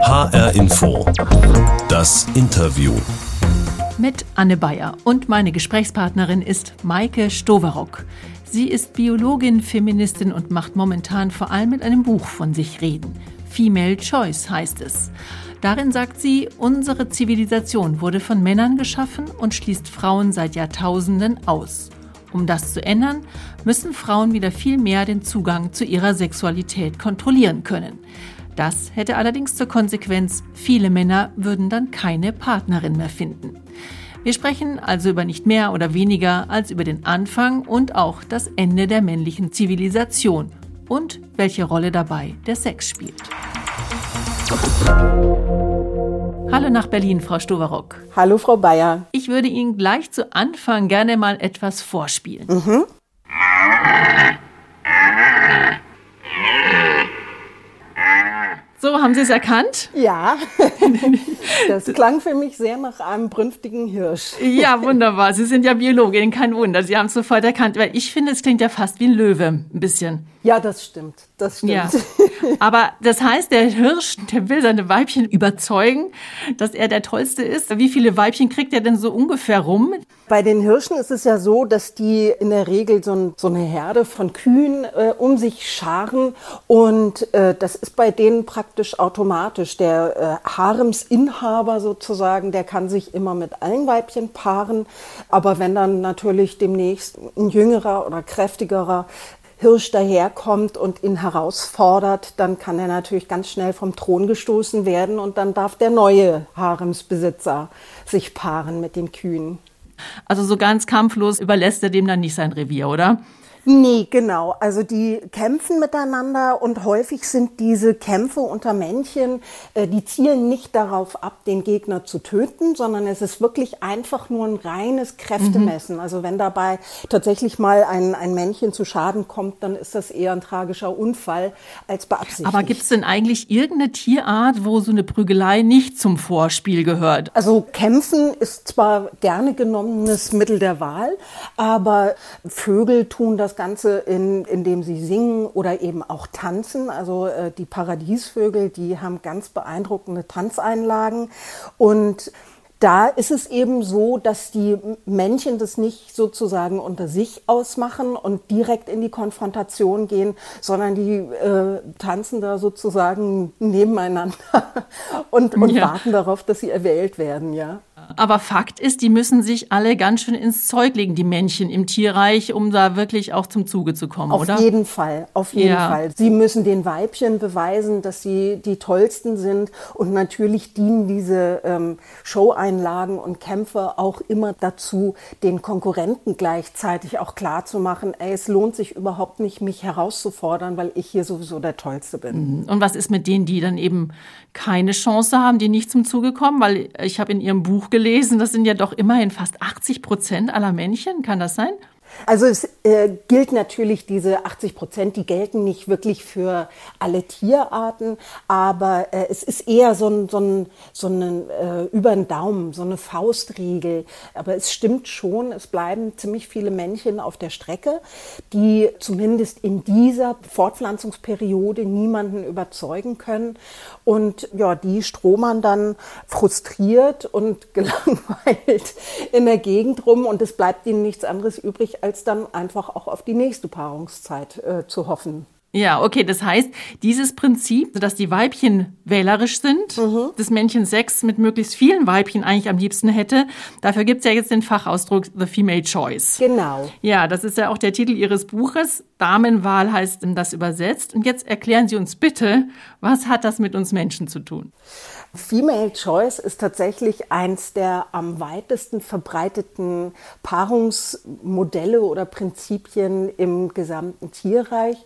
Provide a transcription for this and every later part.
HR Info. Das Interview. Mit Anne Bayer und meine Gesprächspartnerin ist Maike Stoverock. Sie ist Biologin, Feministin und macht momentan vor allem mit einem Buch von sich reden. Female Choice heißt es. Darin sagt sie, unsere Zivilisation wurde von Männern geschaffen und schließt Frauen seit Jahrtausenden aus. Um das zu ändern, müssen Frauen wieder viel mehr den Zugang zu ihrer Sexualität kontrollieren können. Das hätte allerdings zur Konsequenz, viele Männer würden dann keine Partnerin mehr finden. Wir sprechen also über nicht mehr oder weniger als über den Anfang und auch das Ende der männlichen Zivilisation und welche Rolle dabei der Sex spielt. Hallo nach Berlin, Frau Stoverock. Hallo, Frau Bayer. Ich würde Ihnen gleich zu Anfang gerne mal etwas vorspielen. Mhm. So, haben Sie es erkannt? Ja, das klang für mich sehr nach einem brünftigen Hirsch. Ja, wunderbar. Sie sind ja Biologin, kein Wunder. Sie haben es sofort erkannt. Weil ich finde, es klingt ja fast wie ein Löwe, ein bisschen. Ja, das stimmt. Das stimmt. Ja. Aber das heißt, der Hirsch, der will seine Weibchen überzeugen, dass er der Tollste ist. Wie viele Weibchen kriegt er denn so ungefähr rum? Bei den Hirschen ist es ja so, dass die in der Regel so, ein, so eine Herde von Kühen äh, um sich scharen. Und äh, das ist bei denen praktisch automatisch. Der äh, Haremsinhaber sozusagen, der kann sich immer mit allen Weibchen paaren. Aber wenn dann natürlich demnächst ein jüngerer oder kräftigerer Hirsch daherkommt und ihn herausfordert, dann kann er natürlich ganz schnell vom Thron gestoßen werden und dann darf der neue Haremsbesitzer sich paaren mit den Kühen. Also so ganz kampflos überlässt er dem dann nicht sein Revier, oder? Nee, genau. Also die kämpfen miteinander und häufig sind diese Kämpfe unter Männchen, äh, die zielen nicht darauf ab, den Gegner zu töten, sondern es ist wirklich einfach nur ein reines Kräftemessen. Mhm. Also wenn dabei tatsächlich mal ein, ein Männchen zu Schaden kommt, dann ist das eher ein tragischer Unfall als beabsichtigt. Aber gibt es denn eigentlich irgendeine Tierart, wo so eine Prügelei nicht zum Vorspiel gehört? Also Kämpfen ist zwar gerne genommenes Mittel der Wahl, aber Vögel tun das Ganze, in, indem sie singen oder eben auch tanzen. Also äh, die Paradiesvögel, die haben ganz beeindruckende Tanzeinlagen und da ist es eben so, dass die Männchen das nicht sozusagen unter sich ausmachen und direkt in die Konfrontation gehen, sondern die äh, tanzen da sozusagen nebeneinander und, und ja. warten darauf, dass sie erwählt werden, ja. Aber Fakt ist, die müssen sich alle ganz schön ins Zeug legen, die Männchen im Tierreich, um da wirklich auch zum Zuge zu kommen, auf oder? Auf jeden Fall, auf jeden ja. Fall. Sie müssen den Weibchen beweisen, dass sie die tollsten sind. Und natürlich dienen diese ähm, Show-Einlagen und Kämpfe auch immer dazu, den Konkurrenten gleichzeitig auch klar zu machen, ey, es lohnt sich überhaupt nicht, mich herauszufordern, weil ich hier sowieso der Tollste bin. Mhm. Und was ist mit denen, die dann eben keine Chance haben, die nicht zum Zuge kommen? Weil ich habe in Ihrem Buch gelesen, das sind ja doch immerhin fast 80 Prozent aller Männchen. Kann das sein? Also es äh, gilt natürlich, diese 80 Prozent, die gelten nicht wirklich für alle Tierarten, aber äh, es ist eher so ein, so ein, so ein äh, über den Daumen, so eine Faustregel. Aber es stimmt schon, es bleiben ziemlich viele Männchen auf der Strecke, die zumindest in dieser Fortpflanzungsperiode niemanden überzeugen können. Und ja, die stromern dann frustriert und gelangweilt in der Gegend rum und es bleibt ihnen nichts anderes übrig, als dann einfach auch auf die nächste Paarungszeit äh, zu hoffen. Ja, okay, das heißt, dieses Prinzip, dass die Weibchen wählerisch sind, mhm. das Männchen Sex mit möglichst vielen Weibchen eigentlich am liebsten hätte, dafür gibt es ja jetzt den Fachausdruck The Female Choice. Genau. Ja, das ist ja auch der Titel Ihres Buches. Damenwahl heißt das übersetzt. Und jetzt erklären Sie uns bitte, was hat das mit uns Menschen zu tun? Female Choice ist tatsächlich eins der am weitesten verbreiteten Paarungsmodelle oder Prinzipien im gesamten Tierreich.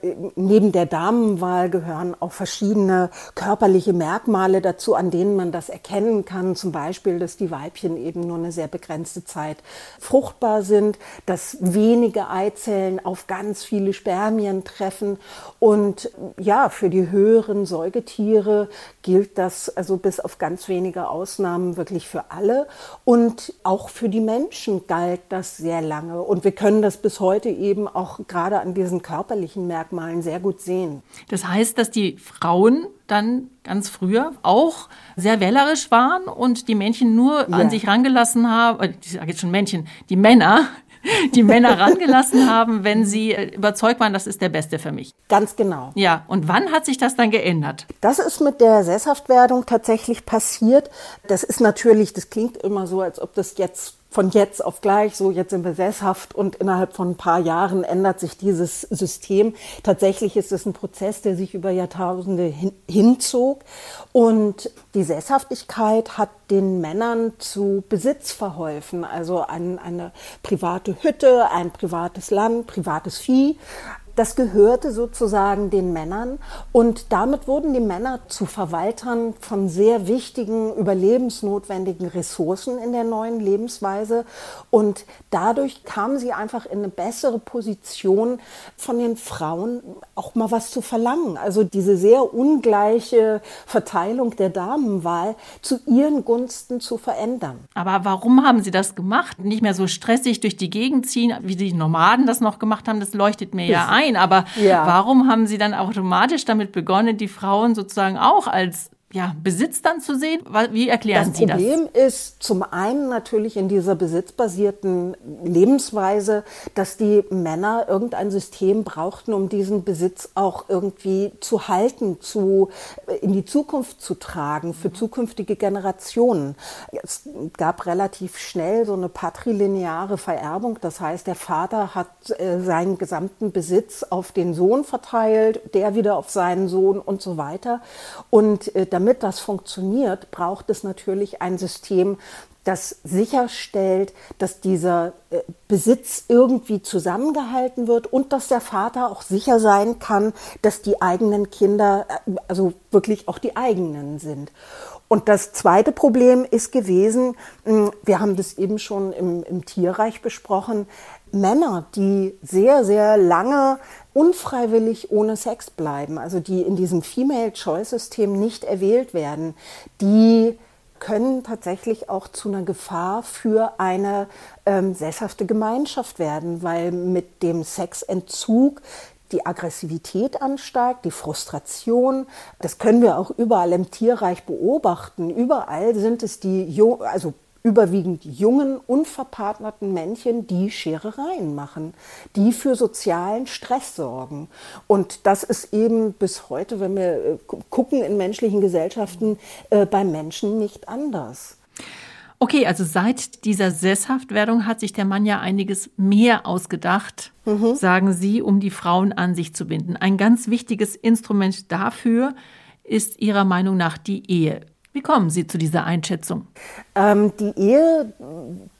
Neben der Damenwahl gehören auch verschiedene körperliche Merkmale dazu, an denen man das erkennen kann. Zum Beispiel, dass die Weibchen eben nur eine sehr begrenzte Zeit fruchtbar sind, dass wenige Eizellen auf ganz viele Spermien treffen. Und ja, für die höheren Säugetiere gilt das also bis auf ganz wenige Ausnahmen wirklich für alle. Und auch für die Menschen galt das sehr lange. Und wir können das bis heute eben auch gerade an diesen körperlichen Merkmalen sehr gut sehen. Das heißt, dass die Frauen dann ganz früher auch sehr wählerisch waren und die Männchen nur ja. an sich rangelassen haben, äh, ich sage jetzt schon Männchen, die Männer, die Männer rangelassen haben, wenn sie äh, überzeugt waren, das ist der Beste für mich. Ganz genau. Ja, und wann hat sich das dann geändert? Das ist mit der Sesshaftwerdung tatsächlich passiert. Das ist natürlich, das klingt immer so, als ob das jetzt von jetzt auf gleich, so jetzt sind wir sesshaft und innerhalb von ein paar Jahren ändert sich dieses System. Tatsächlich ist es ein Prozess, der sich über Jahrtausende hin, hinzog. Und die Sesshaftigkeit hat den Männern zu Besitz verholfen, also ein, eine private Hütte, ein privates Land, privates Vieh, das gehörte sozusagen den Männern und damit wurden die Männer zu Verwaltern von sehr wichtigen, überlebensnotwendigen Ressourcen in der neuen Lebensweise und dadurch kamen sie einfach in eine bessere Position von den Frauen auch mal was zu verlangen. Also diese sehr ungleiche Verteilung der Damenwahl zu ihren Gunsten zu verändern. Aber warum haben sie das gemacht? Nicht mehr so stressig durch die Gegend ziehen, wie die Nomaden das noch gemacht haben, das leuchtet mir ja ein. Aber ja. warum haben Sie dann automatisch damit begonnen, die Frauen sozusagen auch als ja, Besitz dann zu sehen? Wie erklären das Sie das? Das Problem ist zum einen natürlich in dieser besitzbasierten Lebensweise, dass die Männer irgendein System brauchten, um diesen Besitz auch irgendwie zu halten, zu, in die Zukunft zu tragen, für zukünftige Generationen. Es gab relativ schnell so eine patrilineare Vererbung. Das heißt, der Vater hat äh, seinen gesamten Besitz auf den Sohn verteilt, der wieder auf seinen Sohn und so weiter. Und äh, damit das funktioniert, braucht es natürlich ein System, das sicherstellt, dass dieser äh, Besitz irgendwie zusammengehalten wird und dass der Vater auch sicher sein kann, dass die eigenen Kinder, äh, also wirklich auch die eigenen sind. Und das zweite Problem ist gewesen, hm, wir haben das eben schon im, im Tierreich besprochen, Männer, die sehr, sehr lange unfreiwillig ohne Sex bleiben, also die in diesem Female-Choice-System nicht erwählt werden, die können tatsächlich auch zu einer Gefahr für eine ähm, sesshafte Gemeinschaft werden, weil mit dem Sexentzug die Aggressivität ansteigt, die Frustration. Das können wir auch überall im Tierreich beobachten. Überall sind es die, also überwiegend jungen, unverpartnerten Männchen, die Scherereien machen, die für sozialen Stress sorgen. Und das ist eben bis heute, wenn wir äh, gucken in menschlichen Gesellschaften, äh, bei Menschen nicht anders. Okay, also seit dieser Sesshaftwerdung hat sich der Mann ja einiges mehr ausgedacht, mhm. sagen Sie, um die Frauen an sich zu binden. Ein ganz wichtiges Instrument dafür ist Ihrer Meinung nach die Ehe. Wie kommen Sie zu dieser Einschätzung? Ähm, die Ehe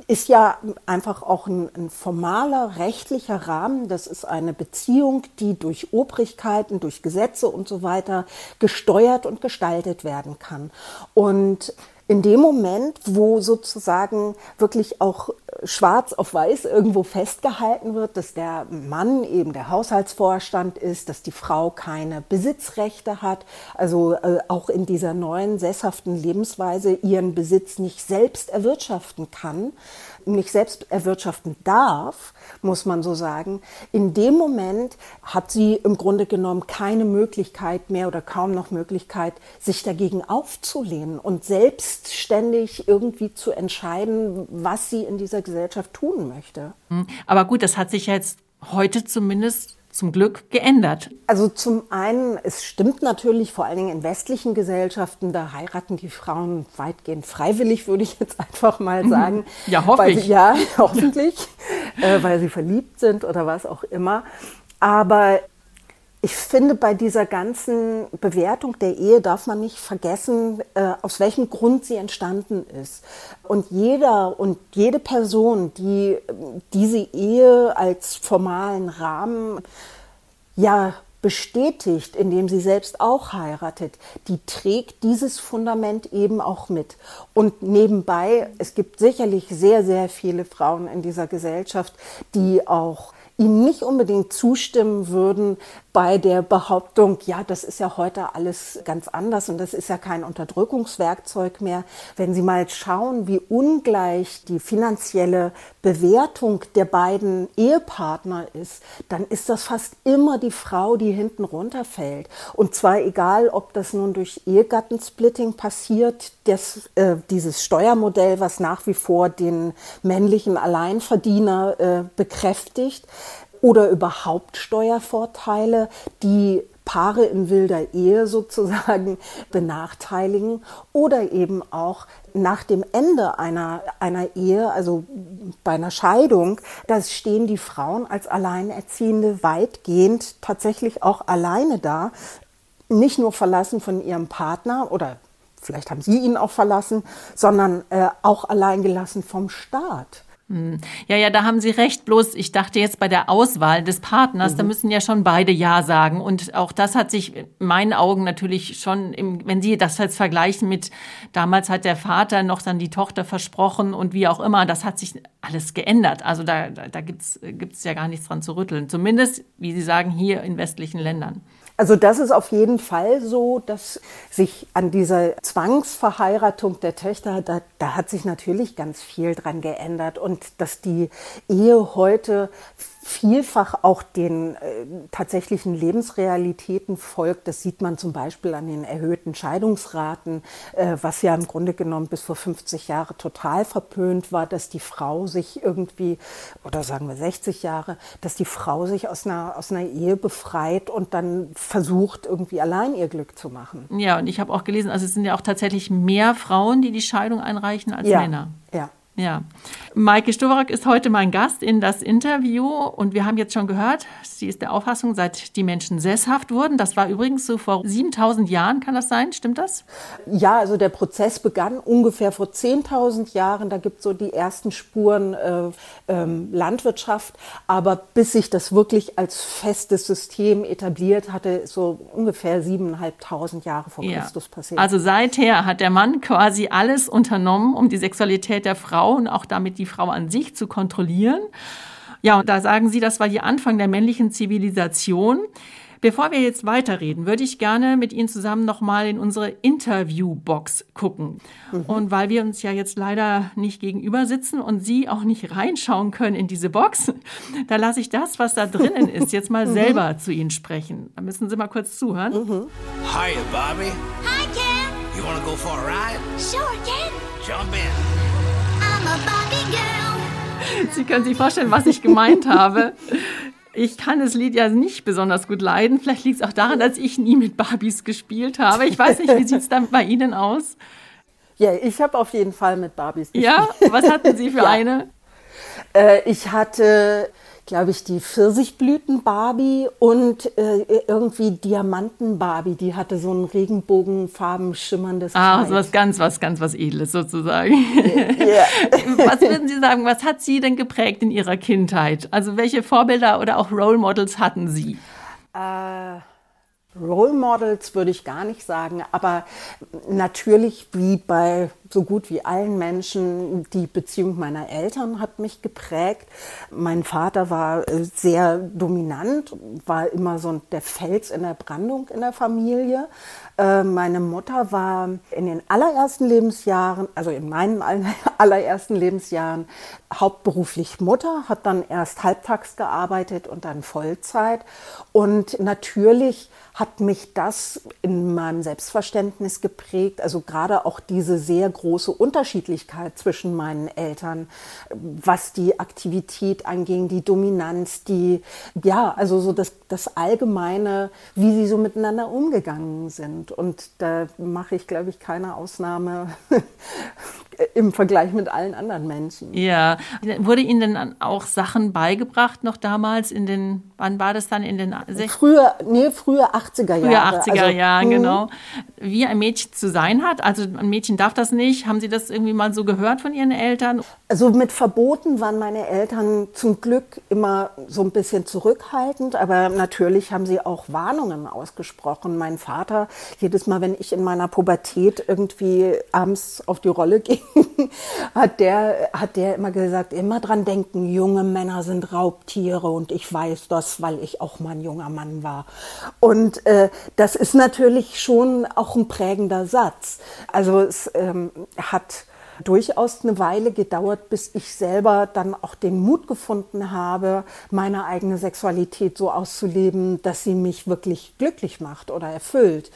ist ja einfach auch ein, ein, formaler rechtlicher Rahmen. Das ist eine Beziehung, die durch Obrigkeiten, durch Gesetze und so weiter gesteuert und gestaltet werden kann. Und in dem Moment, wo sozusagen wirklich auch schwarz auf weiß irgendwo festgehalten wird, dass der Mann eben der Haushaltsvorstand ist, dass die Frau keine Besitzrechte hat, also äh, auch in dieser neuen sesshaften Lebensweise ihren Besitz nicht selbst erwirtschaften kann, nicht selbst erwirtschaften darf, muss man so sagen, in dem Moment hat sie im Grunde genommen keine Möglichkeit mehr oder kaum noch Möglichkeit, sich dagegen aufzulehnen und selbstständig irgendwie zu entscheiden, was sie in dieser Gesellschaft tun möchte. Hm. Aber gut, das hat sich jetzt heute zumindest zum Glück geändert? Also zum einen, es stimmt natürlich, vor allen Dingen in westlichen Gesellschaften, da heiraten die Frauen weitgehend freiwillig, würde ich jetzt einfach mal mhm. sagen. Ja, hoffe ich. ja, hoffentlich, äh, weil sie verliebt sind oder was auch immer. Aber ich finde, bei dieser ganzen Bewertung der Ehe darf man nicht vergessen, äh, aus welchem Grund sie entstanden ist. Und jeder und jede Person, die diese Ehe als formalen Rahmen ja bestätigt, indem sie selbst auch heiratet, die trägt dieses Fundament eben auch mit. Und nebenbei, es gibt sicherlich sehr, sehr viele Frauen in dieser Gesellschaft, die auch ihm nicht unbedingt zustimmen würden bei der Behauptung, ja, das ist ja heute alles ganz anders und das ist ja kein Unterdrückungswerkzeug mehr. Wenn Sie mal schauen, wie ungleich die finanzielle Bewertung der beiden Ehepartner ist, dann ist das fast immer die Frau, die hinten runterfällt. Und zwar egal, ob das nun durch Ehegattensplitting passiert, das, äh, dieses Steuermodell, was nach wie vor den männlichen Alleinverdiener äh, bekräftigt, oder überhaupt Steuervorteile, die Paare in wilder Ehe sozusagen benachteiligen oder eben auch nach dem Ende einer, einer Ehe, also bei einer Scheidung, da stehen die Frauen als Alleinerziehende weitgehend tatsächlich auch alleine da, nicht nur verlassen von ihrem Partner oder vielleicht haben sie ihn auch verlassen, sondern äh, auch alleingelassen vom Staat. Hm. Ja, ja, da haben Sie recht. Bloß, ich dachte jetzt bei der Auswahl des Partners, mhm. da müssen ja schon beide Ja sagen. Und auch das hat sich in meinen Augen natürlich schon, im, wenn Sie das jetzt vergleichen mit, damals hat der Vater noch dann die Tochter versprochen und wie auch immer, das hat sich alles geändert. Also da, da, da gibt's gibt's ja gar nichts dran zu rütteln. Zumindest, wie Sie sagen, hier in westlichen Ländern. Also das ist auf jeden Fall so, dass sich an dieser Zwangsverheiratung der Töchter, da, da hat sich natürlich ganz viel dran geändert. Und dass die Ehe heute vielfach auch den äh, tatsächlichen Lebensrealitäten folgt. Das sieht man zum Beispiel an den erhöhten Scheidungsraten, äh, was ja im Grunde genommen bis vor 50 Jahre total verpönt war, dass die Frau sich irgendwie, oder sagen wir 60 Jahre, dass die Frau sich aus einer, aus einer Ehe befreit und dann versucht, irgendwie allein ihr Glück zu machen. Ja, und ich habe auch gelesen, also es sind ja auch tatsächlich mehr Frauen, die die Scheidung einreichen als ja, Männer. Ja. Ja. Maike Stowarak ist heute mein Gast in das Interview und wir haben jetzt schon gehört, sie ist der Auffassung, seit die Menschen sesshaft wurden. Das war übrigens so vor 7000 Jahren, kann das sein? Stimmt das? Ja, also der Prozess begann ungefähr vor 10.000 Jahren. Da gibt es so die ersten Spuren äh, ähm, Landwirtschaft. Aber bis sich das wirklich als festes System etabliert hatte, so ungefähr 7.500 Jahre vor ja. Christus passiert. Also seither hat der Mann quasi alles unternommen, um die Sexualität der Frau Frau und auch damit die Frau an sich zu kontrollieren. Ja, und da sagen Sie, das war die Anfang der männlichen Zivilisation. Bevor wir jetzt weiterreden, würde ich gerne mit Ihnen zusammen nochmal in unsere Interviewbox gucken. Mhm. Und weil wir uns ja jetzt leider nicht gegenüber sitzen und Sie auch nicht reinschauen können in diese Box, da lasse ich das, was da drinnen ist, jetzt mal mhm. selber zu Ihnen sprechen. Da müssen Sie mal kurz zuhören. Mhm. Hi, Bobby. Hi, Ken. You wanna go for a ride? Sure, Ken. Jump in. Sie können sich vorstellen, was ich gemeint habe. Ich kann das Lied ja nicht besonders gut leiden. Vielleicht liegt es auch daran, dass ich nie mit Barbies gespielt habe. Ich weiß nicht, wie sieht es dann bei Ihnen aus? Ja, ich habe auf jeden Fall mit Barbies gespielt. Ja, was hatten Sie für ja. eine? Äh, ich hatte glaube ich, die Pfirsichblüten-Barbie und äh, irgendwie Diamanten-Barbie. Die hatte so ein regenbogenfarben schimmerndes Ah, so was ganz, was ganz, was Edles sozusagen. Ja. was würden Sie sagen, was hat Sie denn geprägt in Ihrer Kindheit? Also welche Vorbilder oder auch Role Models hatten Sie? Äh Role Models würde ich gar nicht sagen, aber natürlich wie bei so gut wie allen Menschen, die Beziehung meiner Eltern hat mich geprägt. Mein Vater war äh, sehr dominant, war immer so der Fels in der Brandung in der Familie. Äh, meine Mutter war in den allerersten Lebensjahren, also in meinen allerersten Lebensjahren, hauptberuflich Mutter, hat dann erst halbtags gearbeitet und dann Vollzeit. Und natürlich hat mich das in meinem Selbstverständnis geprägt, also gerade auch diese sehr große Unterschiedlichkeit zwischen meinen Eltern, was die Aktivität anging, die Dominanz, die, ja, also so das, das Allgemeine, wie sie so miteinander umgegangen sind. Und da mache ich, glaube ich, keine Ausnahme im Vergleich mit allen anderen Menschen. Ja, wurde Ihnen denn auch Sachen beigebracht noch damals in den, wann war das dann in den 60 Früher, nee, frühe 80er Jahre. Frühe 80er also, Jahre, mhm. genau. Wie ein Mädchen zu sein hat, also ein Mädchen darf das nicht. Haben Sie das irgendwie mal so gehört von Ihren Eltern? Also mit Verboten waren meine Eltern zum Glück immer so ein bisschen zurückhaltend, aber natürlich haben sie auch Warnungen ausgesprochen. Mein Vater, jedes Mal, wenn ich in meiner Pubertät irgendwie abends auf die Rolle ging, hat der, hat der immer gesagt, immer dran denken, junge Männer sind Raubtiere und ich weiß das, weil ich auch mal ein junger Mann war. Und äh, das ist natürlich schon auch ein prägender Satz. Also es ähm, hat durchaus eine Weile gedauert, bis ich selber dann auch den Mut gefunden habe, meine eigene Sexualität so auszuleben, dass sie mich wirklich glücklich macht oder erfüllt.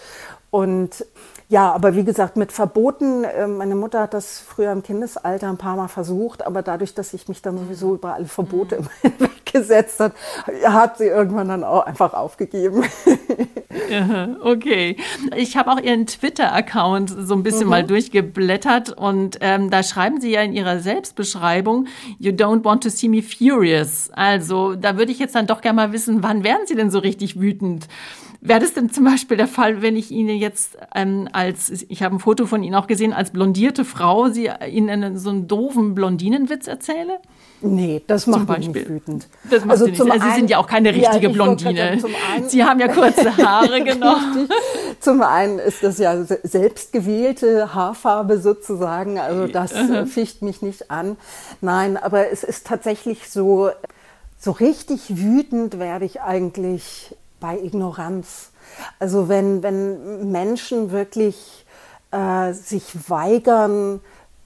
Und ja, aber wie gesagt, mit Verboten, äh, meine Mutter hat das früher im Kindesalter ein paar Mal versucht, aber dadurch, dass ich mich dann sowieso über alle Verbote mhm. weggesetzt hat, hat sie irgendwann dann auch einfach aufgegeben. Okay. Ich habe auch Ihren Twitter-Account so ein bisschen mhm. mal durchgeblättert und ähm, da schreiben Sie ja in Ihrer Selbstbeschreibung, You don't want to see me furious. Also da würde ich jetzt dann doch gerne mal wissen, wann werden Sie denn so richtig wütend? Wäre das denn zum Beispiel der Fall, wenn ich Ihnen jetzt ähm, als, ich habe ein Foto von Ihnen auch gesehen, als blondierte Frau, Sie Ihnen einen, so einen doofen Blondinenwitz erzähle? Nee, das macht mich nicht wütend. Das macht also, Sie, nicht. Also Sie sind ja auch keine richtige ja, Blondine. Sagen, einen, Sie haben ja kurze Haare, genau. zum einen ist das ja selbstgewählte Haarfarbe sozusagen, also das uh ficht mich nicht an. Nein, aber es ist tatsächlich so, so richtig wütend werde ich eigentlich bei Ignoranz. Also wenn, wenn Menschen wirklich äh, sich weigern,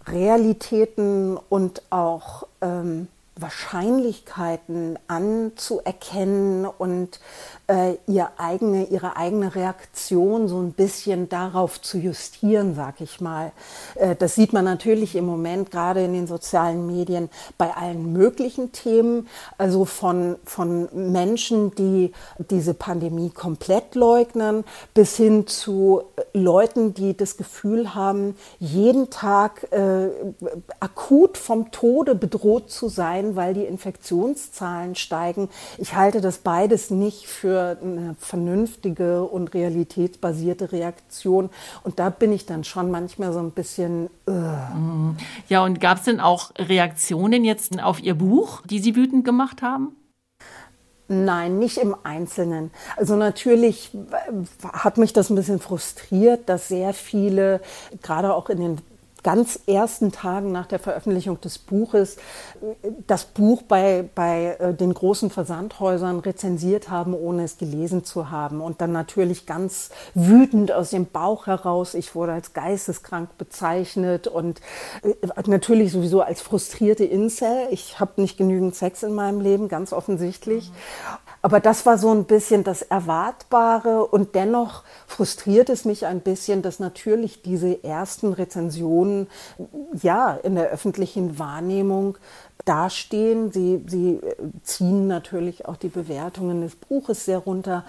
Realitäten und auch ähm, Wahrscheinlichkeiten anzuerkennen und äh, ihr eigene, ihre eigene Reaktion so ein bisschen darauf zu justieren, sag ich mal. Äh, das sieht man natürlich im Moment gerade in den sozialen Medien bei allen möglichen Themen, also von, von Menschen, die diese Pandemie komplett leugnen, bis hin zu Leuten, die das Gefühl haben, jeden Tag äh, akut vom Tode bedroht zu sein, weil die Infektionszahlen steigen. Ich halte das beides nicht für für eine vernünftige und realitätsbasierte Reaktion. Und da bin ich dann schon manchmal so ein bisschen. Uh. Ja, und gab es denn auch Reaktionen jetzt auf Ihr Buch, die Sie wütend gemacht haben? Nein, nicht im Einzelnen. Also natürlich hat mich das ein bisschen frustriert, dass sehr viele, gerade auch in den ganz ersten Tagen nach der Veröffentlichung des Buches das Buch bei, bei äh, den großen Versandhäusern rezensiert haben, ohne es gelesen zu haben. Und dann natürlich ganz wütend aus dem Bauch heraus. Ich wurde als geisteskrank bezeichnet und äh, natürlich sowieso als frustrierte Incel. Ich habe nicht genügend Sex in meinem Leben, ganz offensichtlich. Aber das war so ein bisschen das Erwartbare und dennoch frustriert es mich ein bisschen, dass natürlich diese ersten Rezensionen ja in der öffentlichen Wahrnehmung dastehen. Sie, sie ziehen natürlich auch die Bewertungen des Buches sehr runter.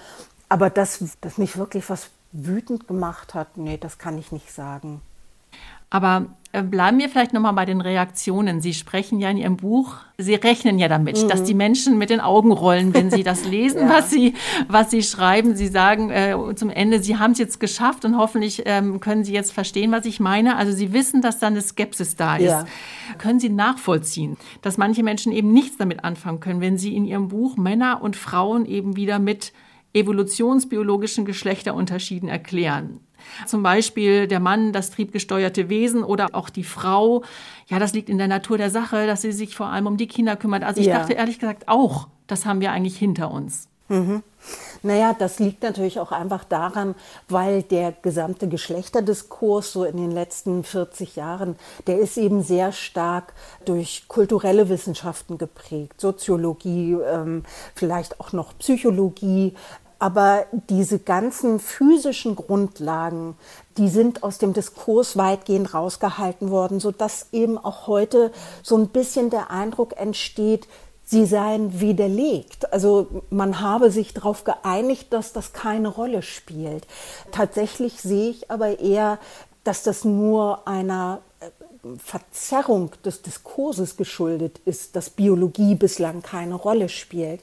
Aber dass das mich wirklich was wütend gemacht hat, nee, das kann ich nicht sagen. Aber äh, bleiben wir vielleicht nochmal bei den Reaktionen. Sie sprechen ja in Ihrem Buch, Sie rechnen ja damit, mhm. dass die Menschen mit den Augen rollen, wenn sie das lesen, ja. was, sie, was Sie schreiben. Sie sagen äh, zum Ende, Sie haben es jetzt geschafft und hoffentlich ähm, können Sie jetzt verstehen, was ich meine. Also Sie wissen, dass da eine Skepsis da ist. Ja. Können Sie nachvollziehen, dass manche Menschen eben nichts damit anfangen können, wenn Sie in Ihrem Buch Männer und Frauen eben wieder mit evolutionsbiologischen Geschlechterunterschieden erklären. Zum Beispiel der Mann, das triebgesteuerte Wesen oder auch die Frau. Ja, das liegt in der Natur der Sache, dass sie sich vor allem um die Kinder kümmert. Also ich ja. dachte ehrlich gesagt auch, das haben wir eigentlich hinter uns. Mhm. Naja, das liegt natürlich auch einfach daran, weil der gesamte Geschlechterdiskurs so in den letzten 40 Jahren, der ist eben sehr stark durch kulturelle Wissenschaften geprägt, Soziologie, ähm, vielleicht auch noch Psychologie, aber diese ganzen physischen Grundlagen, die sind aus dem Diskurs weitgehend rausgehalten worden, so dass eben auch heute so ein bisschen der Eindruck entsteht, sie seien widerlegt. Also man habe sich darauf geeinigt, dass das keine Rolle spielt. Tatsächlich sehe ich aber eher, dass das nur einer Verzerrung des Diskurses geschuldet ist, dass Biologie bislang keine Rolle spielt.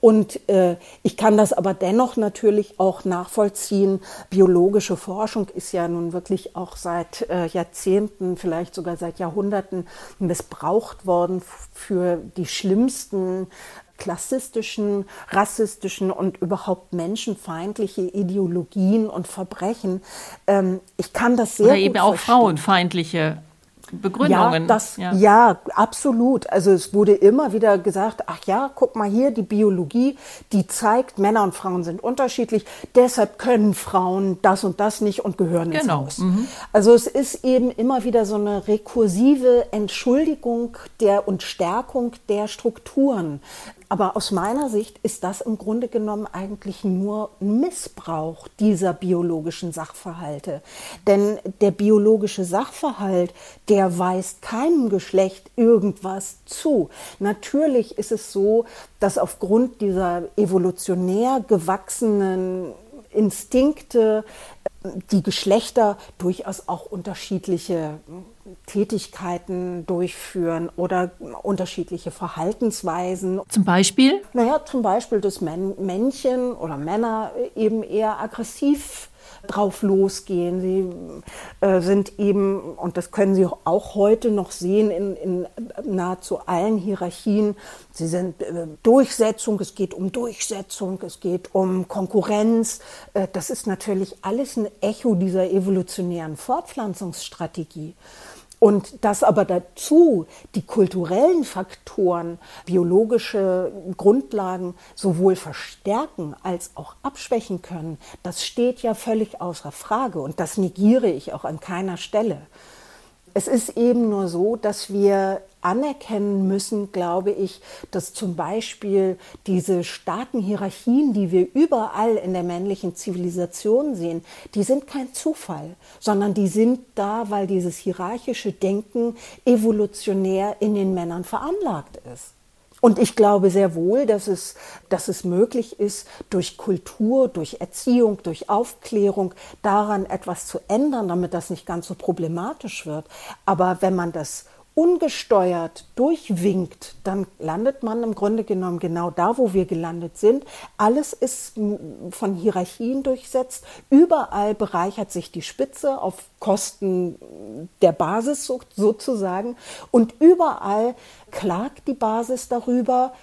Und äh, ich kann das aber dennoch natürlich auch nachvollziehen. Biologische Forschung ist ja nun wirklich auch seit äh, Jahrzehnten, vielleicht sogar seit Jahrhunderten missbraucht worden für die schlimmsten klassistischen, rassistischen und überhaupt menschenfeindliche Ideologien und Verbrechen. Ähm, ich kann das sehr Oder eben auch verstehen. frauenfeindliche Begründungen. Ja, das, ja. ja, absolut. Also es wurde immer wieder gesagt, ach ja, guck mal hier, die Biologie, die zeigt, Männer und Frauen sind unterschiedlich, deshalb können Frauen das und das nicht und gehören ins genau. Haus. Mhm. Also es ist eben immer wieder so eine rekursive Entschuldigung der und Stärkung der Strukturen. Aber aus meiner Sicht ist das im Grunde genommen eigentlich nur Missbrauch dieser biologischen Sachverhalte. Denn der biologische Sachverhalt, der weist keinem Geschlecht irgendwas zu. Natürlich ist es so, dass aufgrund dieser evolutionär gewachsenen Instinkte die Geschlechter durchaus auch unterschiedliche Tätigkeiten durchführen oder unterschiedliche Verhaltensweisen. Zum Beispiel? Naja, zum Beispiel, dass Männchen oder Männer eben eher aggressiv drauf losgehen. Sie äh, sind eben, und das können Sie auch heute noch sehen in, in nahezu allen Hierarchien, sie sind äh, Durchsetzung, es geht um Durchsetzung, es geht um Konkurrenz. Äh, das ist natürlich alles ein Echo dieser evolutionären Fortpflanzungsstrategie. Und dass aber dazu die kulturellen Faktoren, biologische Grundlagen sowohl verstärken als auch abschwächen können, das steht ja völlig außer Frage und das negiere ich auch an keiner Stelle. Es ist eben nur so, dass wir anerkennen müssen, glaube ich, dass zum Beispiel diese starken Hierarchien, die wir überall in der männlichen Zivilisation sehen, die sind kein Zufall, sondern die sind da, weil dieses hierarchische Denken evolutionär in den Männern veranlagt ist. Und ich glaube sehr wohl, dass es, dass es möglich ist, durch Kultur, durch Erziehung, durch Aufklärung daran etwas zu ändern, damit das nicht ganz so problematisch wird. Aber wenn man das ungesteuert durchwinkt, dann landet man im Grunde genommen genau da, wo wir gelandet sind. Alles ist von Hierarchien durchsetzt. Überall bereichert sich die Spitze auf Kosten der Basis sozusagen. Und überall klagt die Basis darüber,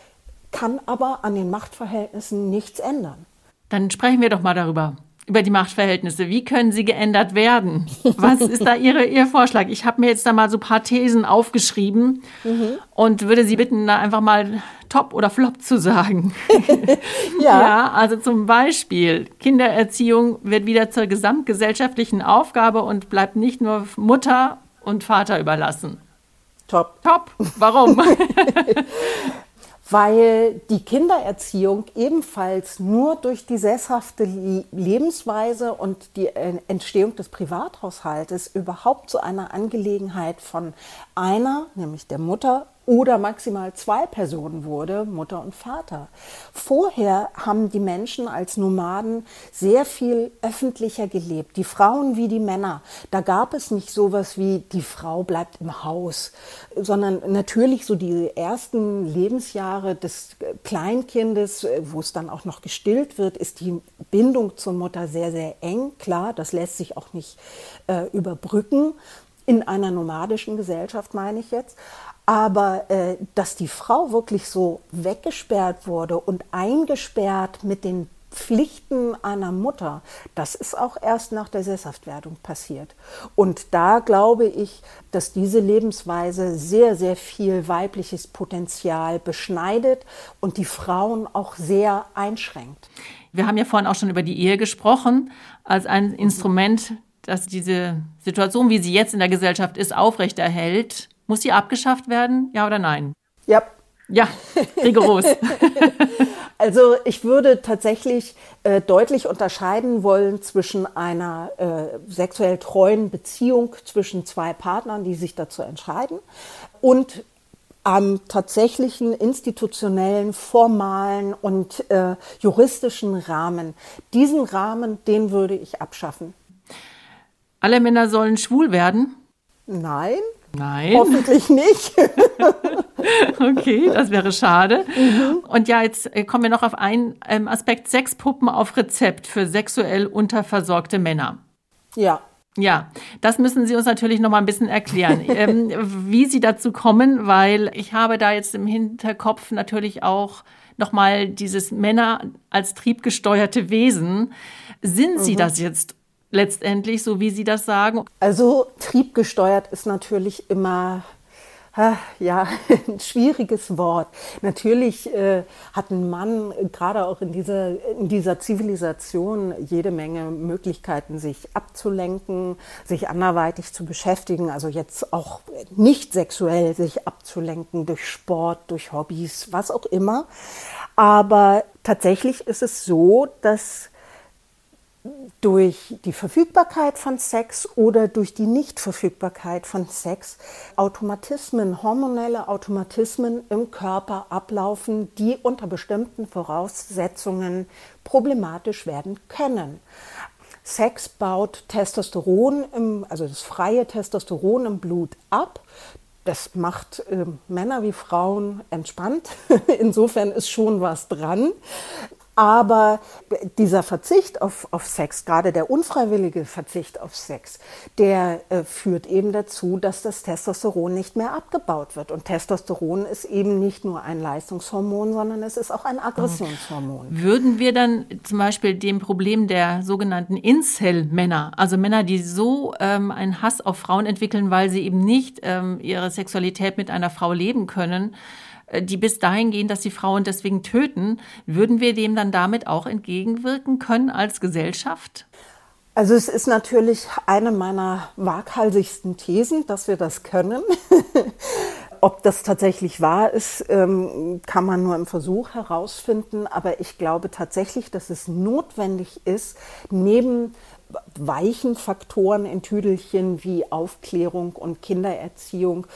kann aber an den Machtverhältnissen nichts ändern. Dann sprechen wir doch mal darüber über die Machtverhältnisse. Wie können sie geändert werden? Was ist da Ihre, Ihr Vorschlag? Ich habe mir jetzt da mal so ein paar Thesen aufgeschrieben mhm. und würde Sie bitten, da einfach mal Top oder Flop zu sagen. ja. ja, also zum Beispiel, Kindererziehung wird wieder zur gesamtgesellschaftlichen Aufgabe und bleibt nicht nur Mutter und Vater überlassen. Top. Top. Warum? weil die Kindererziehung ebenfalls nur durch die sesshafte Lebensweise und die Entstehung des Privathaushaltes überhaupt zu einer Angelegenheit von einer, nämlich der Mutter oder maximal zwei Personen wurde, Mutter und Vater. Vorher haben die Menschen als Nomaden sehr viel öffentlicher gelebt, die Frauen wie die Männer. Da gab es nicht sowas wie die Frau bleibt im Haus, sondern natürlich so die ersten Lebensjahre des Kleinkindes, wo es dann auch noch gestillt wird, ist die Bindung zur Mutter sehr, sehr eng. Klar, das lässt sich auch nicht äh, überbrücken. In einer nomadischen Gesellschaft meine ich jetzt. Aber äh, dass die Frau wirklich so weggesperrt wurde und eingesperrt mit den Pflichten einer Mutter, das ist auch erst nach der Sesshaftwerdung passiert. Und da glaube ich, dass diese Lebensweise sehr, sehr viel weibliches Potenzial beschneidet und die Frauen auch sehr einschränkt. Wir haben ja vorhin auch schon über die Ehe gesprochen, als ein Instrument, das diese Situation, wie sie jetzt in der Gesellschaft ist, aufrechterhält. Muss sie abgeschafft werden? Ja oder nein? Ja. Ja, rigoros. also ich würde tatsächlich äh, deutlich unterscheiden wollen zwischen einer äh, sexuell treuen Beziehung zwischen zwei Partnern, die sich dazu entscheiden, und am tatsächlichen institutionellen, formalen und äh, juristischen Rahmen. Diesen Rahmen, den würde ich abschaffen. Alle Männer sollen schwul werden? Nein. Nein. Hoffentlich nicht. okay, das wäre schade. Mhm. Und ja, jetzt äh, kommen wir noch auf einen ähm, Aspekt: Sexpuppen auf Rezept für sexuell unterversorgte Männer. Ja. Ja, das müssen Sie uns natürlich noch mal ein bisschen erklären, ähm, wie Sie dazu kommen, weil ich habe da jetzt im Hinterkopf natürlich auch noch mal dieses Männer als triebgesteuerte Wesen. Sind Sie mhm. das jetzt letztendlich, so wie Sie das sagen? Also triebgesteuert ist natürlich immer ja, ein schwieriges Wort. Natürlich äh, hat ein Mann äh, gerade auch in dieser, in dieser Zivilisation jede Menge Möglichkeiten, sich abzulenken, sich anderweitig zu beschäftigen. Also jetzt auch nicht sexuell sich abzulenken durch Sport, durch Hobbys, was auch immer. Aber tatsächlich ist es so, dass durch die Verfügbarkeit von Sex oder durch die Nichtverfügbarkeit von Sex Automatismen, hormonelle Automatismen im Körper ablaufen, die unter bestimmten Voraussetzungen problematisch werden können. Sex baut Testosteron, im, also das freie Testosteron im Blut ab. Das macht äh, Männer wie Frauen entspannt. Insofern ist schon was dran. Aber dieser Verzicht auf, auf Sex, gerade der unfreiwillige Verzicht auf Sex, der äh, führt eben dazu, dass das Testosteron nicht mehr abgebaut wird. Und Testosteron ist eben nicht nur ein Leistungshormon, sondern es ist auch ein Aggressionshormon. Würden wir dann zum Beispiel dem Problem der sogenannten Incel-Männer, also Männer, die so ähm, einen Hass auf Frauen entwickeln, weil sie eben nicht ähm, ihre Sexualität mit einer Frau leben können, die bis dahin gehen, dass sie Frauen deswegen töten, würden wir dem dann damit auch entgegenwirken können als Gesellschaft? Also es ist natürlich eine meiner waghalsigsten Thesen, dass wir das können. Ob das tatsächlich wahr ist, ähm, kann man nur im Versuch herausfinden. Aber ich glaube tatsächlich, dass es notwendig ist, neben weichen Faktoren in Tüdelchen wie Aufklärung und Kindererziehung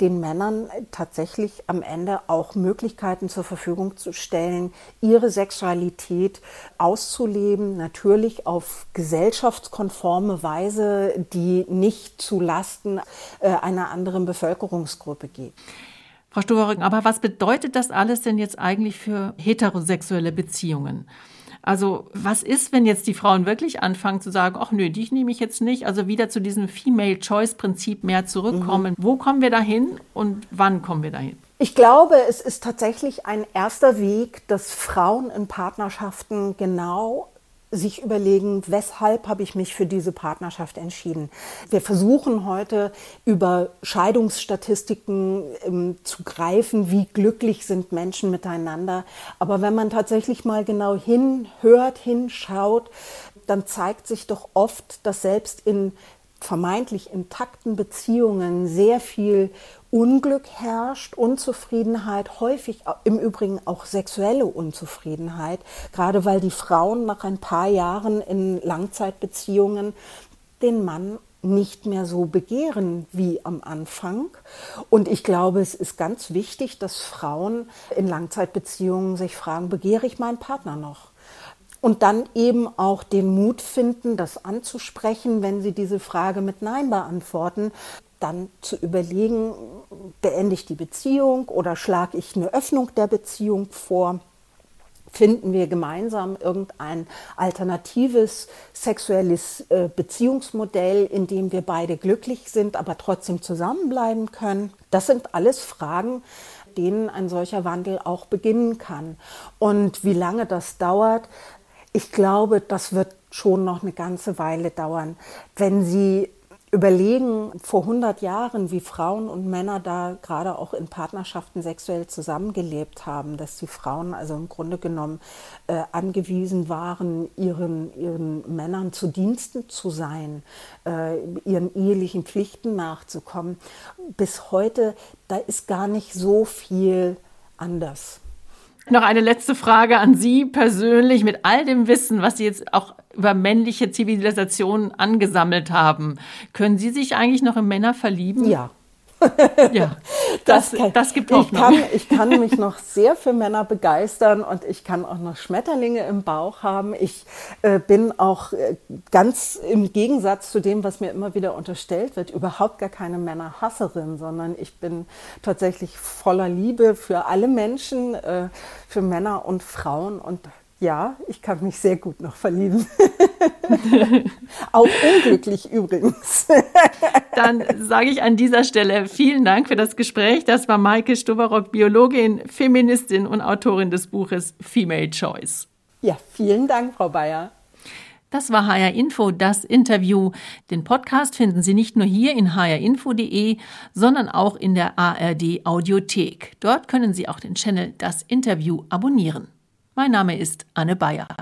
den Männern tatsächlich am Ende auch Möglichkeiten zur Verfügung zu stellen, ihre Sexualität auszuleben, natürlich auf gesellschaftskonforme Weise, die nicht zu Lasten äh, einer anderen Bevölkerungsgruppe geht. Frau Stoverrücken, aber was bedeutet das alles denn jetzt eigentlich für heterosexuelle Beziehungen? Also was ist, wenn jetzt die Frauen wirklich anfangen zu sagen, ach nö, dich nehme ich jetzt nicht, also wieder zu diesem Female-Choice-Prinzip mehr zurückkommen. Mhm. Wo kommen wir dahin und wann kommen wir dahin? Ich glaube, es ist tatsächlich ein erster Weg, dass Frauen in Partnerschaften genau sich überlegen, weshalb habe ich mich für diese Partnerschaft entschieden. Wir versuchen heute über Scheidungsstatistiken ähm, zu greifen, wie glücklich sind Menschen miteinander. Aber wenn man tatsächlich mal genau hinhört, hinschaut, dann zeigt sich doch oft, dass selbst in vermeintlich intakten Beziehungen sehr viel Unglück herrscht, Unzufriedenheit, häufig im Übrigen auch sexuelle Unzufriedenheit, gerade weil die Frauen nach ein paar Jahren in Langzeitbeziehungen den Mann nicht mehr so begehren wie am Anfang. Und ich glaube, es ist ganz wichtig, dass Frauen in Langzeitbeziehungen sich fragen, begehre ich meinen Partner noch? Und dann eben auch den Mut finden, das anzusprechen, wenn sie diese Frage mit Nein beantworten dann zu überlegen, beende ich die Beziehung oder schlage ich eine Öffnung der Beziehung vor? Finden wir gemeinsam irgendein alternatives sexuelles äh, Beziehungsmodell, in dem wir beide glücklich sind, aber trotzdem zusammenbleiben können? Das sind alles Fragen, denen ein solcher Wandel auch beginnen kann. Und wie lange das dauert, ich glaube, das wird schon noch eine ganze Weile dauern. Wenn Sie überlegen vor 100 Jahren, wie Frauen und Männer da gerade auch in Partnerschaften sexuell zusammengelebt haben, dass die Frauen also im Grunde genommen äh, angewiesen waren, ihren, ihren Männern zu Diensten zu sein, äh, ihren ehelichen Pflichten nachzukommen. Bis heute, da ist gar nicht so viel anders. Noch eine letzte Frage an Sie persönlich mit all dem Wissen, was Sie jetzt auch über männliche Zivilisationen angesammelt haben. Können Sie sich eigentlich noch in Männer verlieben? Ja. ja, das, das, das gibt Hoffnung. Ich kann, ich kann mich noch sehr für Männer begeistern und ich kann auch noch Schmetterlinge im Bauch haben. Ich äh, bin auch äh, ganz im Gegensatz zu dem, was mir immer wieder unterstellt wird, überhaupt gar keine Männerhasserin, sondern ich bin tatsächlich voller Liebe für alle Menschen, äh, für Männer und Frauen und ja, ich kann mich sehr gut noch verlieben. Auch unglücklich übrigens. Dann sage ich an dieser Stelle vielen Dank für das Gespräch. Das war Maike Stoverock, Biologin, Feministin und Autorin des Buches Female Choice. Ja, vielen Dank, Frau Bayer. Das war HR Info, das Interview. Den Podcast finden Sie nicht nur hier in hrinfo.de, sondern auch in der ARD Audiothek. Dort können Sie auch den Channel Das Interview abonnieren. Mein Name ist Anne Bayer.